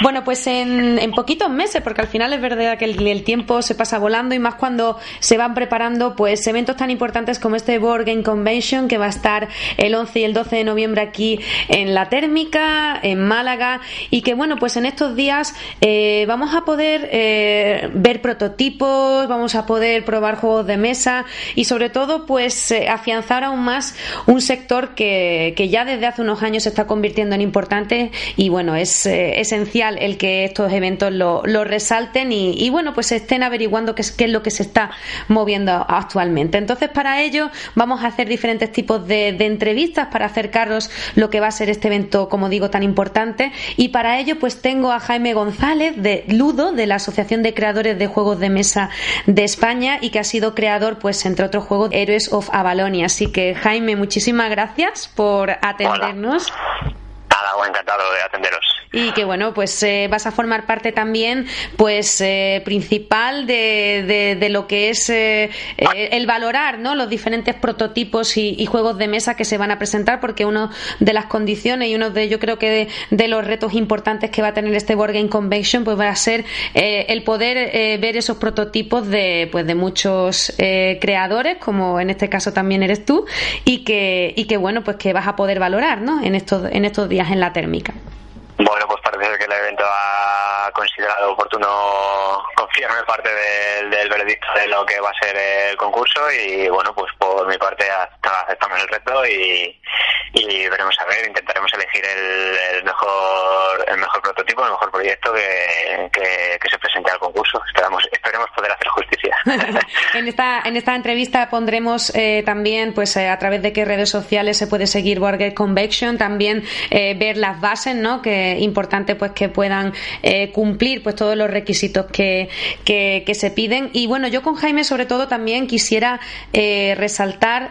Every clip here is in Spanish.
Bueno, pues en, poquitos meses, porque al final es verdad que el, tiempo se pasa volando y más cuando se van preparando pues eventos tan importantes como este Board Game Convention que va a estar el 11 y el 12 de noviembre aquí en La Térmica, en Málaga y que bueno, pues en estos días eh, vamos a poder eh, ver prototipos, vamos a poder probar juegos de mesa y sobre todo pues eh, afianzar aún más un sector que, que, ya desde hace unos años se está convirtiendo en importante y bueno, es esencial el que estos eventos lo, resalten y, bueno, pues estén averiguando qué es, qué es lo que se está moviendo actualmente. Entonces, para ello vamos a hacer diferentes tipos de, entrevistas para acercaros lo que va a ser este evento, como digo, tan importante. Y para ello, pues tengo a Jaime González de Ludo, de la Asociación de Creadores de Juegos de Mesa de España y que ha sido creador, pues, entre otros juegos, Heroes of Avalonia. Así que, Jaime, muchísimas gracias por atendernos. Nada, encantado de atenderos y que bueno pues eh, vas a formar parte también pues eh, principal de, de, lo que es eh, el valorar no los diferentes prototipos y, juegos de mesa que se van a presentar porque uno de las condiciones y uno de yo creo que de, los retos importantes que va a tener este Board Game Convention pues va a ser el poder ver esos prototipos de pues de muchos creadores como en este caso también eres tú y que y que bueno pues que vas a poder valorar no en estos en estos días en la térmica que el evento ha considerado oportuno confiarme parte del, del, veredicto de lo que va a ser el concurso y bueno, pues por mi parte aceptamos el reto y, y veremos a ver, intentaremos elegir el, mejor el mejor prototipo, el mejor proyecto que, que, se presente al concurso. Esperamos, esperemos poder hacer justicia. en esta en esta entrevista pondremos eh, también, pues eh, a través de qué redes sociales se puede seguir Wargate Convection, también eh, ver las bases, ¿no? Que importante pues que puedan cumplir pues todos los requisitos que, que, se piden. Y bueno, yo con Jaime sobre todo también quisiera resaltar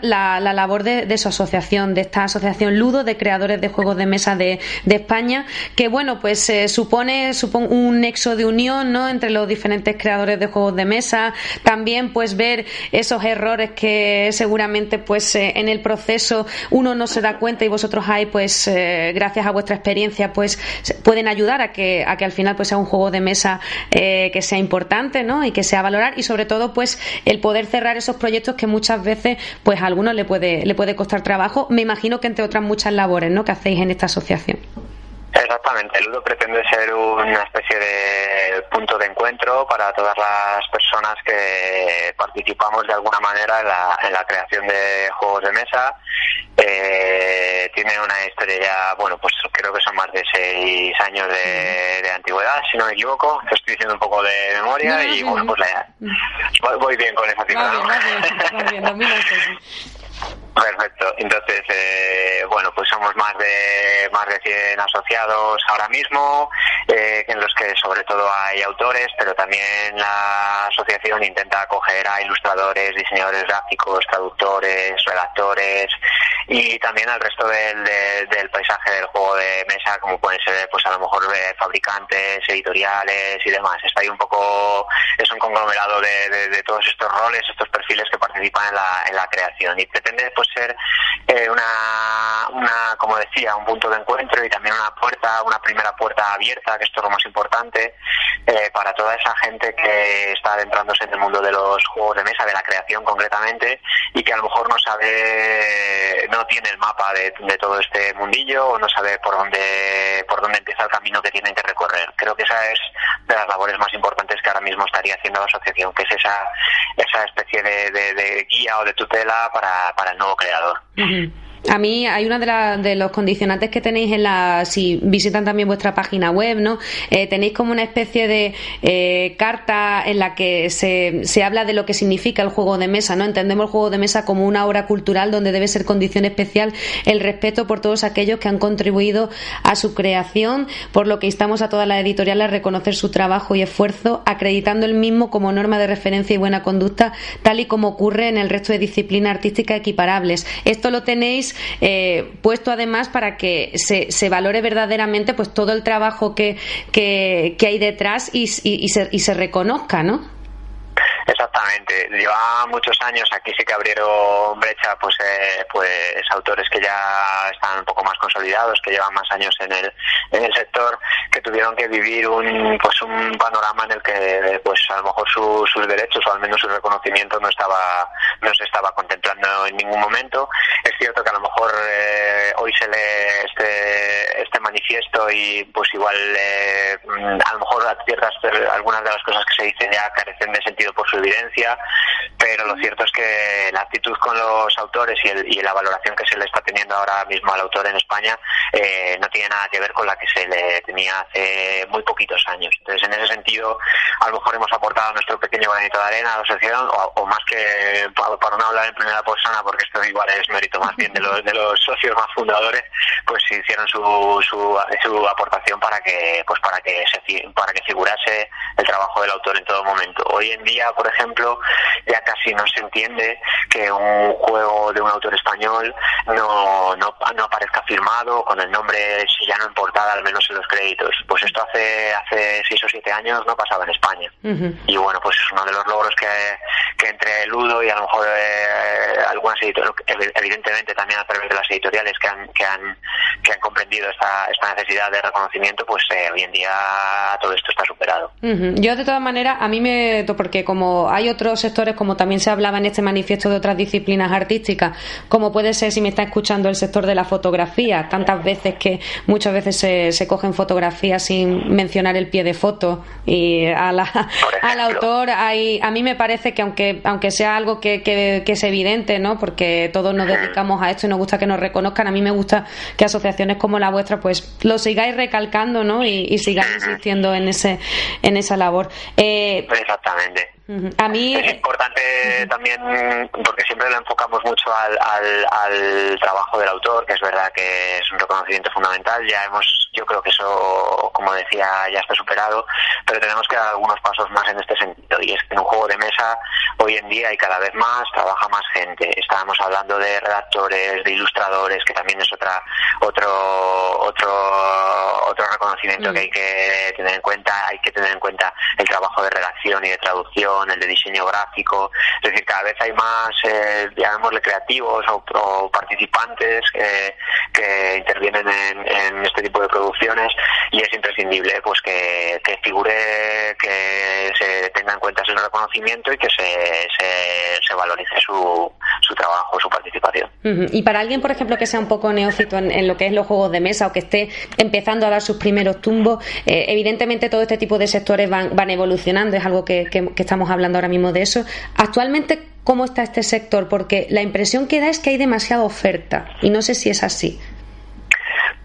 la, la labor de, de su asociación, de esta asociación Ludo de creadores de juegos de mesa de, España, que bueno, pues eh, supone, supone un nexo de unión ¿no? entre los diferentes creadores de juegos de mesa, también pues ver esos errores que seguramente pues eh, en el proceso uno no se da cuenta y vosotros hay pues eh, gracias a vuestra experiencia pues pueden ayudar a que, a que al final pues sea un juego de mesa que sea importante ¿no? y que sea valorar y sobre todo pues el poder cerrar esos proyectos que muchas veces pues a algunos le puede, le puede costar trabajo. Me imagino que entre otras muchas labores ¿no? que hacéis en esta asociación. Exactamente, Ludo pretende ser una especie de punto encuentro para todas las personas que participamos de alguna manera en la, creación de juegos de mesa. Eh, tiene una historia ya, bueno, pues creo que son más de seis años de, antigüedad, si no me equivoco. Estoy diciendo un poco de memoria y bueno, pues la, voy, bien con esa cifra. Perfecto. Entonces, eh, bueno, pues somos más de más de 100 asociados ahora mismo, eh, en los que sobre todo hay autores, pero también la asociación intenta acoger a ilustradores, diseñadores gráficos, traductores, redactores y también al resto del, del paisaje del juego de mesa, como pueden ser, a lo mejor eh, fabricantes, editoriales y demás. Está ahí un poco, es un conglomerado de, todos estos roles, estos perfiles que participan en la, en la creación y pretende, pues ser eh, una, una, como decía, un punto de encuentro y también una puerta, una primera puerta abierta, que esto es lo más importante, eh, para toda esa gente que está adentrándose en el mundo de los juegos de mesa, de la creación concretamente, y que a lo mejor no sabe, no tiene el mapa de, de todo este mundillo o no sabe por dónde, por dónde empieza el camino que tienen que recorrer. Creo que esa es de las labores más importantes que ahora mismo estaría haciendo la asociación, que es esa, esa especie de, de, de guía o de tutela para, para el nuevo creador. A mí hay una de, de, los condicionantes que tenéis en la, si visitan también vuestra página web, ¿no? Eh, tenéis como una especie de eh, carta en la que se, se habla de lo que significa el juego de mesa, ¿no? Entendemos el juego de mesa como una obra cultural donde debe ser condición especial el respeto por todos aquellos que han contribuido a su creación, por lo que instamos a todas las editoriales a reconocer su trabajo y esfuerzo, acreditando el mismo como norma de referencia y buena conducta, tal y como ocurre en el resto de disciplinas artísticas equiparables. Esto lo tenéis eh, puesto además para que se, se, valore verdaderamente pues todo el trabajo que, que, hay detrás y, y, se, y se reconozca, ¿no? Exactamente, lleva muchos años, aquí sí que abrieron brecha pues eh, pues autores que ya están un poco más consolidados, que llevan más años en el, en el sector, que tuvieron que vivir un pues un panorama en el que pues a lo mejor sus derechos o al menos su reconocimiento no estaba no se estaba contemplando en ningún momento. Es cierto que a lo mejor eh, hoy se lee este este manifiesto y pues igual eh, a lo mejor ciertas algunas de las cosas que se dicen ya carecen de sentido por su evidencia, pero lo cierto es que la actitud con los autores y, la valoración que se le está teniendo ahora mismo al autor en España eh, no tiene nada que ver con la que se le tenía hace muy poquitos años. Entonces, en ese sentido, a lo mejor hemos aportado nuestro pequeño granito de arena a la asociación, o, más que para, no hablar en primera persona, porque esto igual es mérito más bien de los, de los socios más fundadores, pues hicieron su, su, su aportación para que pues para que se, para que figurase el trabajo del autor en todo momento. Hoy en día, por ejemplo, ya casi no se entiende que un juego de un autor español no, no, no aparezca firmado con el nombre, si ya no en portada, al menos en los créditos. Pues esto hace, hace seis o siete años no pasaba en España. Y bueno, pues es uno de los logros que, que entre Ludo y a lo mejor eh, algunas editoriales, evidentemente también a través de las editoriales que han, que han, que han comprendido esta, esta necesidad de reconocimiento, pues eh, hoy en día todo esto está superado. Yo de todas maneras, a mí me... porque como hay otros sectores, como también se hablaba en este manifiesto de otras disciplinas artísticas, como puede ser si me está escuchando el sector de la fotografía, tantas veces que muchas veces se, se cogen fotografías sin mencionar el pie de foto y a la, al autor hay, a mí me parece que aunque aunque sea algo que, que, es evidente, ¿no? Porque todos nos dedicamos a esto y nos gusta que nos reconozcan, a mí me gusta que asociaciones como la vuestra pues lo sigáis recalcando, ¿no? Y, y sigáis insistiendo en ese en esa labor. Eh, Exactamente. A mí es importante también porque siempre lo enfocamos mucho al, al, al, trabajo del autor, que es verdad que es un reconocimiento fundamental. Ya hemos, yo creo que eso, como decía, ya está superado, pero tenemos que dar algunos pasos más en este sentido. Y es que en un juego de mesa hoy en día y cada vez más trabaja más gente. Estábamos hablando de redactores, de ilustradores, que también es otra otro otro otro reconocimiento que hay que tener en cuenta. Hay que tener en cuenta el trabajo de redacción y de traducción el de diseño gráfico. Es decir, cada vez hay más, eh, llamémosle creativos o, participantes que intervienen en, este tipo de producciones y es imprescindible pues que, figure, que se tenga en cuenta ese reconocimiento y que se, se, valorice su, su trabajo, su participación. Y para alguien, por ejemplo, que sea un poco neófito en, lo que es los juegos de mesa o que esté empezando a dar sus primeros tumbos, eh, evidentemente todo este tipo de sectores van, van evolucionando, es algo que, que estamos hablando ahora mismo de eso. Actualmente, ¿cómo está este sector? Porque la impresión que da es que hay demasiada oferta y no sé si es así.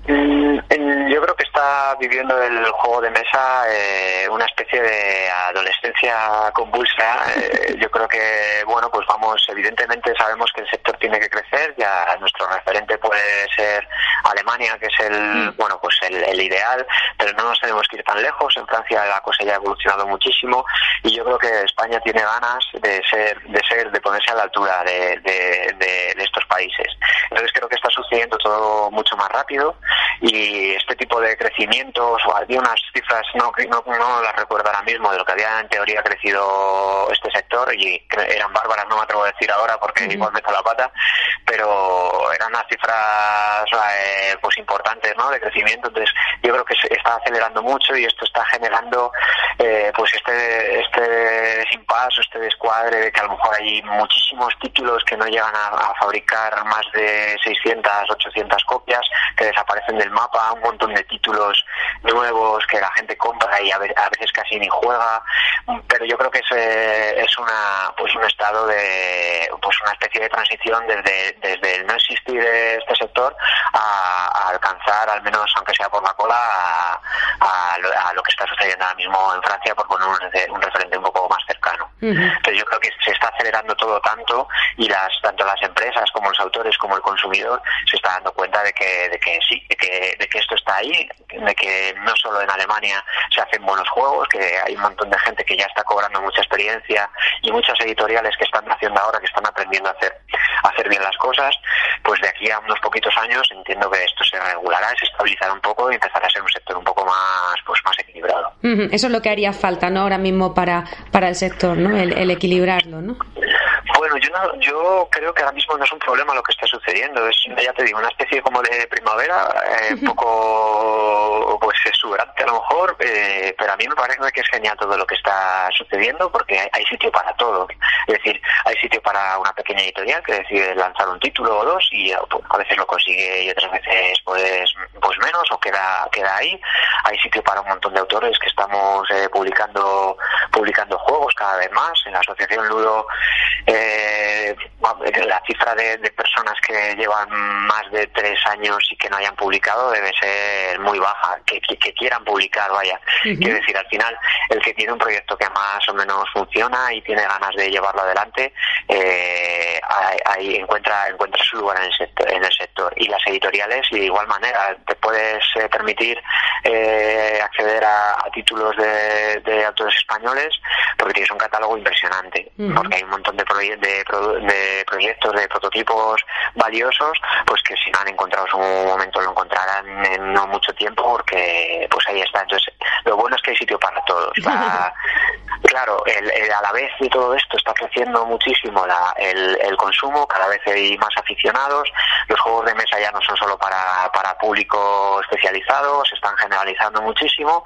Mm, yo creo que está viviendo el juego de mesa eh, una especie de adolescencia convulsa. Eh, yo creo que, bueno, pues vamos, evidentemente sabemos que el sector tiene que crecer. Ya nuestro referente puede ser Alemania, que es el, mm. bueno, pues el, ideal, pero no nos tenemos que ir tan lejos. En Francia la cosa ya ha evolucionado muchísimo y yo creo que España tiene ganas de ser, de ser, de ponerse a la altura de, de estos países. Entonces creo que está sucediendo todo mucho más rápido y este tipo de crecimientos, o había unas cifras, no, no, no las recuerdo ahora mismo, de lo que había en teoría crecido este sector, y eran bárbaras, no me atrevo a decir ahora porque igual meto la pata, pero eran unas cifras eh, pues importantes ¿no? de crecimiento, entonces yo creo que se está acelerando mucho y esto está generando eh, pues este este impasse, este descuadre de que a lo mejor hay muchísimos títulos que no llegan a, a fabricar más de 600, 800 copias, que desaparecen del mapa, un montón de títulos nuevos que la gente compra y a veces casi ni juega, pero yo creo que es, es una pues un estado de pues una especie de transición desde, desde el no existir este sector a, alcanzar al menos aunque sea por la cola a, lo, que está sucediendo ahora mismo en Francia por poner un, referente un poco más cercano. Entonces yo creo que se está acelerando todo tanto y las tanto las empresas como los autores como el consumidor se está dando cuenta de que, de que sí, de que, de que esto está ahí, de que no solo en Alemania se hacen buenos juegos, que hay un montón de gente que ya está cobrando mucha experiencia y muchos editoriales que están haciendo ahora, que están aprendiendo a hacer, a hacer bien las cosas, pues de aquí a unos poquitos años entiendo que esto se regulará, se estabilizará un poco y empezará a ser un sector un poco más, pues más equilibrado. Eso es lo que haría falta, ¿no? Ahora mismo para, para el sector, ¿no? El, el equilibrarlo, ¿no? Bueno, yo no, yo creo que ahora mismo no es un problema lo que está sucediendo. Es, ya te digo, una especie como de primavera, eh, un poco pues exuberante a lo mejor, eh, pero a mí me parece que es genial todo lo que está sucediendo porque hay, sitio para todo. Es decir, hay sitio para una pequeña editorial que decide lanzar un título o dos y pues, a veces lo consigue y otras veces pues pues menos o queda queda ahí. Hay sitio para un montón de autores que estamos eh, publicando publicando juegos cada vez más. En la asociación Ludo eh, la cifra de, personas que llevan más de tres años y que no hayan publicado debe ser muy baja, que, quieran publicar, vaya. Quiero decir, al final, el que tiene un proyecto que más o menos funciona y tiene ganas de llevarlo adelante, eh, ahí encuentra, encuentra su lugar en el, sector, en el sector. Y las editoriales, de igual manera, te puedes eh, permitir eh, acceder a, títulos de, de, autores españoles porque tienes un catálogo impresionante, porque hay un montón de de, proyectos, de prototipos valiosos, pues que si no han encontrado su momento lo encontrarán en no mucho tiempo porque pues ahí está. Entonces, lo bueno es que hay sitio para todos. claro, a la vez de todo esto está creciendo muchísimo el, el consumo, cada vez hay más aficionados, los juegos de mesa ya no son solo para, para público especializado, se están generalizando muchísimo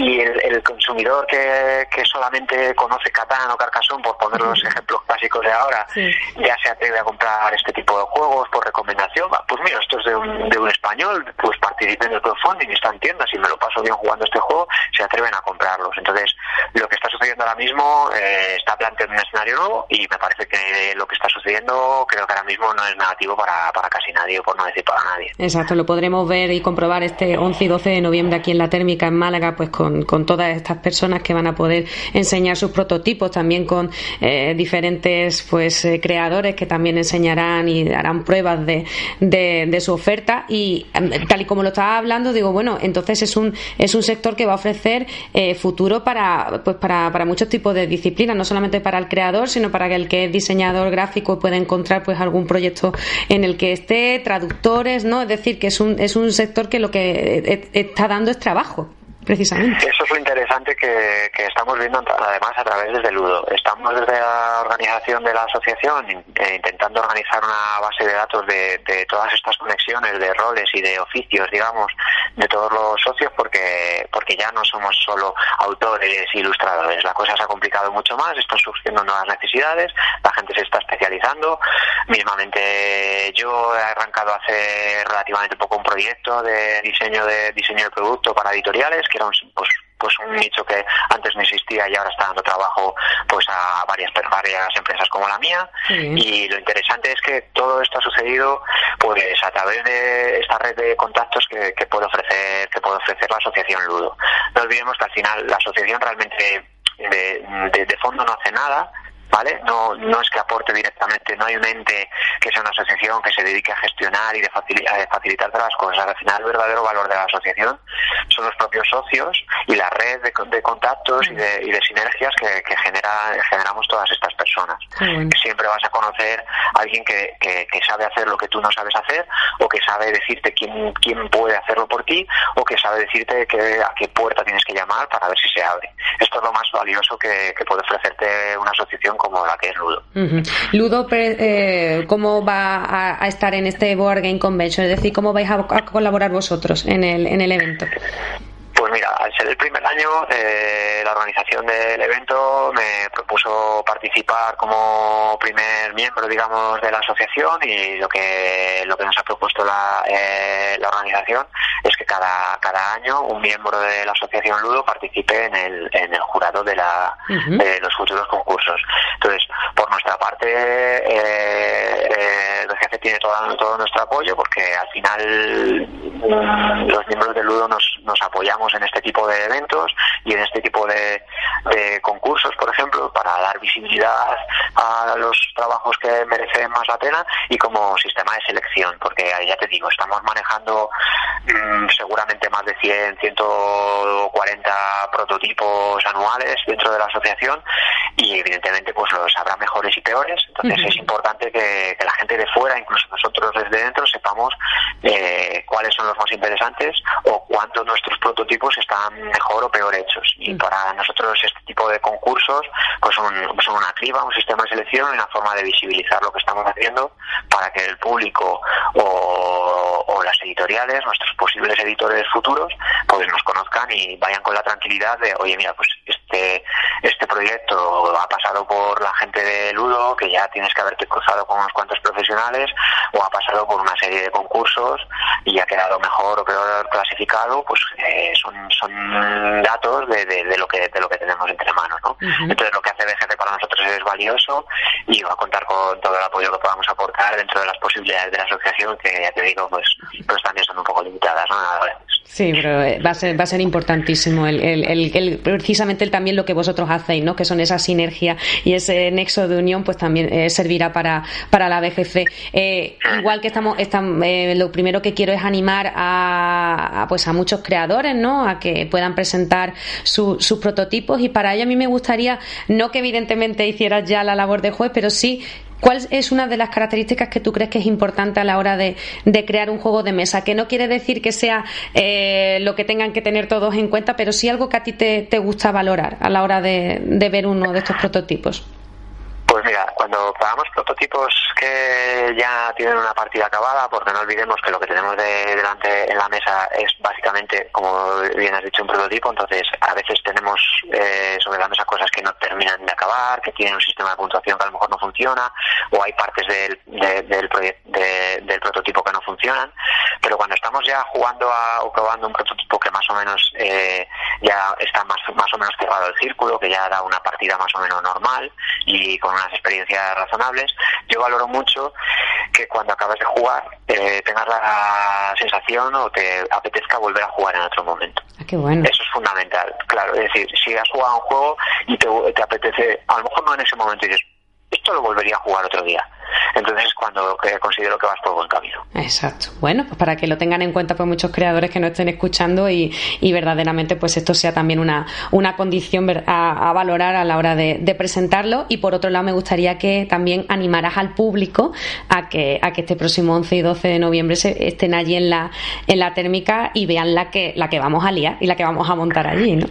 y el, consumidor que, que, solamente conoce Catán o Carcassonne, por poner los ejemplos clásicos de ahora, ya se atreve a comprar este tipo de juegos por recomendación. Pues mira, esto es de un, de un español, pues participen en el crowdfunding está en tiendas y me lo paso bien jugando este juego, se atreven a comprarlos. Entonces, lo que está sucediendo ahora mismo eh, está planteando un escenario nuevo y me parece que lo que está sucediendo creo que ahora mismo no es negativo para, para casi nadie, por no decir para nadie. Exacto, lo podremos ver y comprobar este 11 y 12 de noviembre aquí en la térmica en Málaga, pues con, con todas estas personas que van a poder enseñar sus prototipos, también con eh, diferentes pues eh, creadores que también enseñarán y harán pruebas de, de, su oferta. Y em, tal y como lo estaba hablando digo bueno entonces es un es un sector que va a ofrecer eh, futuro para pues para, para muchos tipos de disciplinas no solamente para el creador sino para el que es diseñador gráfico pueda encontrar pues algún proyecto en el que esté traductores no es decir que es un es un sector que lo que está dando es trabajo Eso es lo interesante que, estamos viendo además a través desde Ludo. Estamos desde la organización de la asociación eh, intentando organizar una base de datos de, todas estas conexiones de roles y de oficios, digamos, de todos los socios porque, porque ya no somos solo autores e ilustradores. La cosa se ha complicado mucho más, están surgiendo nuevas necesidades, la gente se está especializando. Mismamente yo he arrancado hace relativamente poco un proyecto de diseño de diseño de producto para editoriales que era un, pues, pues un nicho que antes no existía y ahora está dando trabajo pues a varias varias empresas como la mía. Y lo interesante es que todo esto ha sucedido pues a través de esta red de contactos que, puede ofrecer que puede ofrecer la asociación Ludo. No olvidemos que al final la asociación realmente de, de fondo no hace nada ¿vale? No, no es que aporte directamente, no hay un ente que sea una asociación que se dedique a gestionar y de facilitar, facilitar todas las cosas. Al final, el verdadero valor de la asociación son los propios socios y la red de, de contactos y de, y de sinergias que, que genera, generamos todas estas personas. Que siempre vas a conocer a alguien que, que, sabe hacer lo que tú no sabes hacer o que sabe decirte quién, quién puede hacerlo por ti o que sabe decirte que, a qué puerta tienes que llamar para ver si se abre. Esto es lo más valioso que, que puede ofrecerte una asociación como la que es Ludo. Ludo, eh, ¿cómo va a, estar en este Board Game Convention? Es decir, ¿cómo vais a, colaborar vosotros en el, en el evento? Pues mira, al ser el primer año, eh, la organización del evento me propuso participar como primer miembro, digamos, de la asociación y lo que lo que nos ha propuesto la, eh, la organización cada, cada año un miembro de la asociación Ludo participe en el, en el jurado de, la, de los futuros concursos. Entonces, por nuestra parte, eh, eh, el jefe tiene todo, todo nuestro apoyo porque al final los miembros del Ludo nos, nos apoyamos en este tipo de eventos y en este tipo de, de concursos, por ejemplo, para dar visibilidad a los trabajos que merecen más la pena y como sistema de selección, porque ya te digo, estamos manejando mm, seguramente más de 100, 140 prototipos anuales dentro de la asociación y evidentemente pues los habrá mejores y peores, entonces es importante que, la gente de fuera, incluso nosotros desde dentro, sepamos eh, cuáles son los más interesantes o cuántos nuestros prototipos están mejor o peor hechos. Y para nosotros este tipo de concursos pues son, son una criba, un sistema de selección y una forma de visibilizar lo que estamos haciendo para que el público o, o las editoriales, nuestros posibles editores futuros, pues nos conozcan y vayan con la tranquilidad de, oye, mira, pues este, este proyecto ha pasado por la gente de Ludo, que ya tienes que haberte cruzado con unos cuantos profesionales, o ha pasado por una serie de concursos y ha quedado mejor o peor clasificado, pues eh, son, son datos de, de, lo que de lo que tenemos entre manos, ¿no? Entonces lo que hace BGC para nosotros es valioso y va a contar con todo el apoyo que podamos aportar dentro de las posibilidades de la asociación, que ya te digo, pues, pues también son un poco limitadas, ¿no? Sí, pero eh, va a ser, va a ser importantísimo el, el, el, precisamente el, también lo que vosotros hacéis, ¿no? Que son esa sinergia y ese nexo de unión, pues también eh, servirá para, para la BGC. Eh, igual que estamos, estamos eh, lo primero que quiero es animar a, pues a muchos creadores, ¿no? A que puedan presentar sus prototipos y para ello a mí me gustaría, no que evidentemente hicieras ya la labor de juez, pero sí ¿Cuál es una de las características que tú crees que es importante a la hora de, crear un juego de mesa? Que no quiere decir que sea eh, lo que tengan que tener todos en cuenta, pero sí algo que a ti te, gusta valorar a la hora de ver uno de estos prototipos. Pues mira, cuando pagamos prototipos que ya tienen una partida acabada, porque no olvidemos que lo que tenemos de, delante en la mesa es básicamente, como bien has dicho, un prototipo, entonces a veces tenemos eh, sobre la mesa cosas que no terminan de acabar, que tienen un sistema de puntuación que a lo mejor no funciona, o hay partes del, del, del prototipo que no funcionan, pero cuando estamos ya jugando a, o probando un prototipo que más o menos eh, ya está más, más o menos cerrado el círculo, que ya da una partida más o menos normal y con unas experiencias razonables, yo valoro mucho que cuando acabas de jugar eh, tengas la sensación o te apetezca volver a jugar en otro momento. Ah, qué bueno. Eso es fundamental, claro. Es decir, si has jugado un juego y te, te apetece, a lo mejor no en ese momento dices, esto lo volvería a jugar otro día. Entonces es cuando considero que vas por buen camino. Exacto. Bueno, pues para que lo tengan en cuenta pues muchos creadores que no estén escuchando y, y verdaderamente pues esto sea también una, una condición a, valorar a la hora de, presentarlo y por otro lado me gustaría que también animaras al público a que, a que este próximo 11 y 12 de noviembre se, estén allí en la, en la térmica y vean la que, la que vamos a liar y la que vamos a montar allí, ¿no?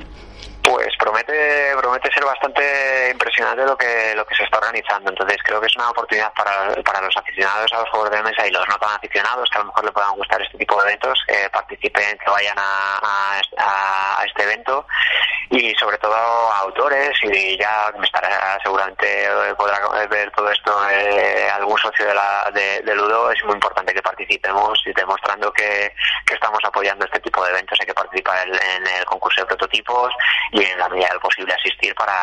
Pues promete, promete ser bastante impresionante lo que, lo que se está organizando. Entonces creo que es una oportunidad para, para los aficionados a los juegos de mesa y los no tan aficionados que a lo mejor le puedan gustar este tipo de eventos, que participen, que vayan a, a, este evento y sobre todo a autores y ya me estará seguramente podrá ver todo esto eh, algún socio de, la, de, Ludo. Es muy importante que participemos y demostrando que, que estamos apoyando este tipo de eventos. Hay que participar en, el concurso de prototipos y en la medida del posible asistir para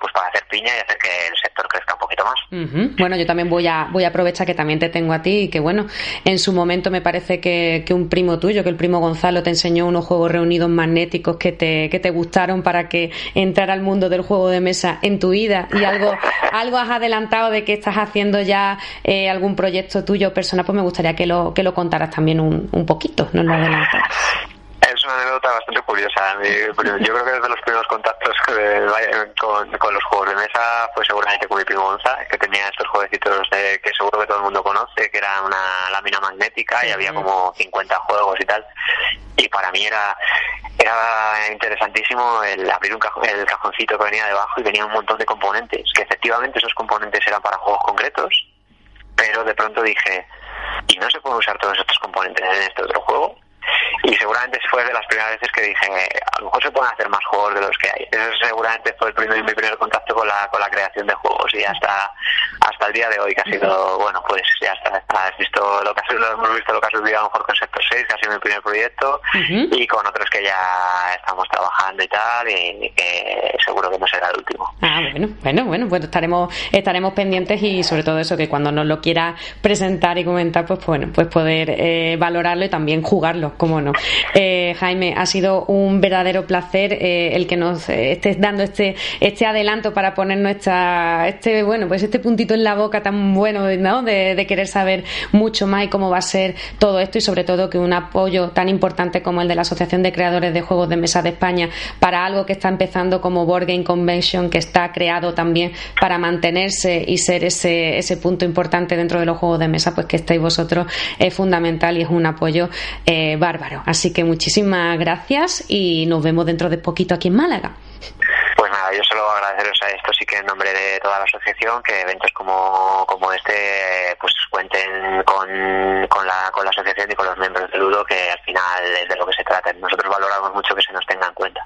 pues para hacer piña y hacer que el sector crezca un poquito más. Bueno, yo también voy a voy a aprovechar que también te tengo a ti y que bueno, en su momento me parece que, que un primo tuyo, que el primo Gonzalo te enseñó unos juegos reunidos magnéticos que te, que te gustaron para que entrara al mundo del juego de mesa en tu vida y algo algo has adelantado de que estás haciendo ya eh, algún proyecto tuyo personal, pues me gustaría que lo que lo contaras también un, un poquito, no lo adelantaras. Una anécdota bastante curiosa. Yo creo que desde los primeros contactos con, con, los juegos de mesa fue seguramente con mi primo Gonza, que tenía estos jueguecitos de, que seguro que todo el mundo conoce, que era una lámina magnética y había como 50 juegos y tal. Y para mí era era interesantísimo el abrir un el cajoncito que venía debajo y venía un montón de componentes, que efectivamente esos componentes eran para juegos concretos, pero de pronto dije, ¿y no se pueden usar todos estos componentes en este otro juego? Y seguramente fue de las primeras veces que dije, a lo mejor se pueden hacer más juegos de los que hay. Eso seguramente fue el primer, mi primer contacto con la, con la creación de juegos y hasta hasta el día de hoy que ha sido bueno pues ya está, has visto lo que lo hemos visto lo que ha subido a lo mejor con Sector 6 que ha sido mi primer proyecto y con otros que ya estamos trabajando y tal y que seguro que no será el último. Ah bueno bueno bueno pues estaremos estaremos pendientes y sobre todo eso que cuando nos lo quiera presentar y comentar pues bueno pues poder eh, valorarlo y también jugarlo como no eh, Jaime ha sido un verdadero placer eh, el que nos estés dando este este adelanto para poner nuestra este bueno pues este puntito en la boca tan bueno ¿no? de, querer saber mucho más y cómo va a ser todo esto y sobre todo que un apoyo tan importante como el de la Asociación de Creadores de Juegos de Mesa de España para algo que está empezando como Board Game Convention que está creado también para mantenerse y ser ese, ese punto importante dentro de los juegos de mesa pues que estáis vosotros es fundamental y es un apoyo eh, bárbaro así que muchísimas gracias y nos vemos dentro de poquito aquí en Málaga pues nada, yo solo agradeceros a esto sí que en nombre de toda la asociación que eventos como, como este pues cuenten con, con, la, con la asociación y con los miembros del Ludo que al final es de lo que se trata. Nosotros valoramos mucho que se nos tenga en cuenta.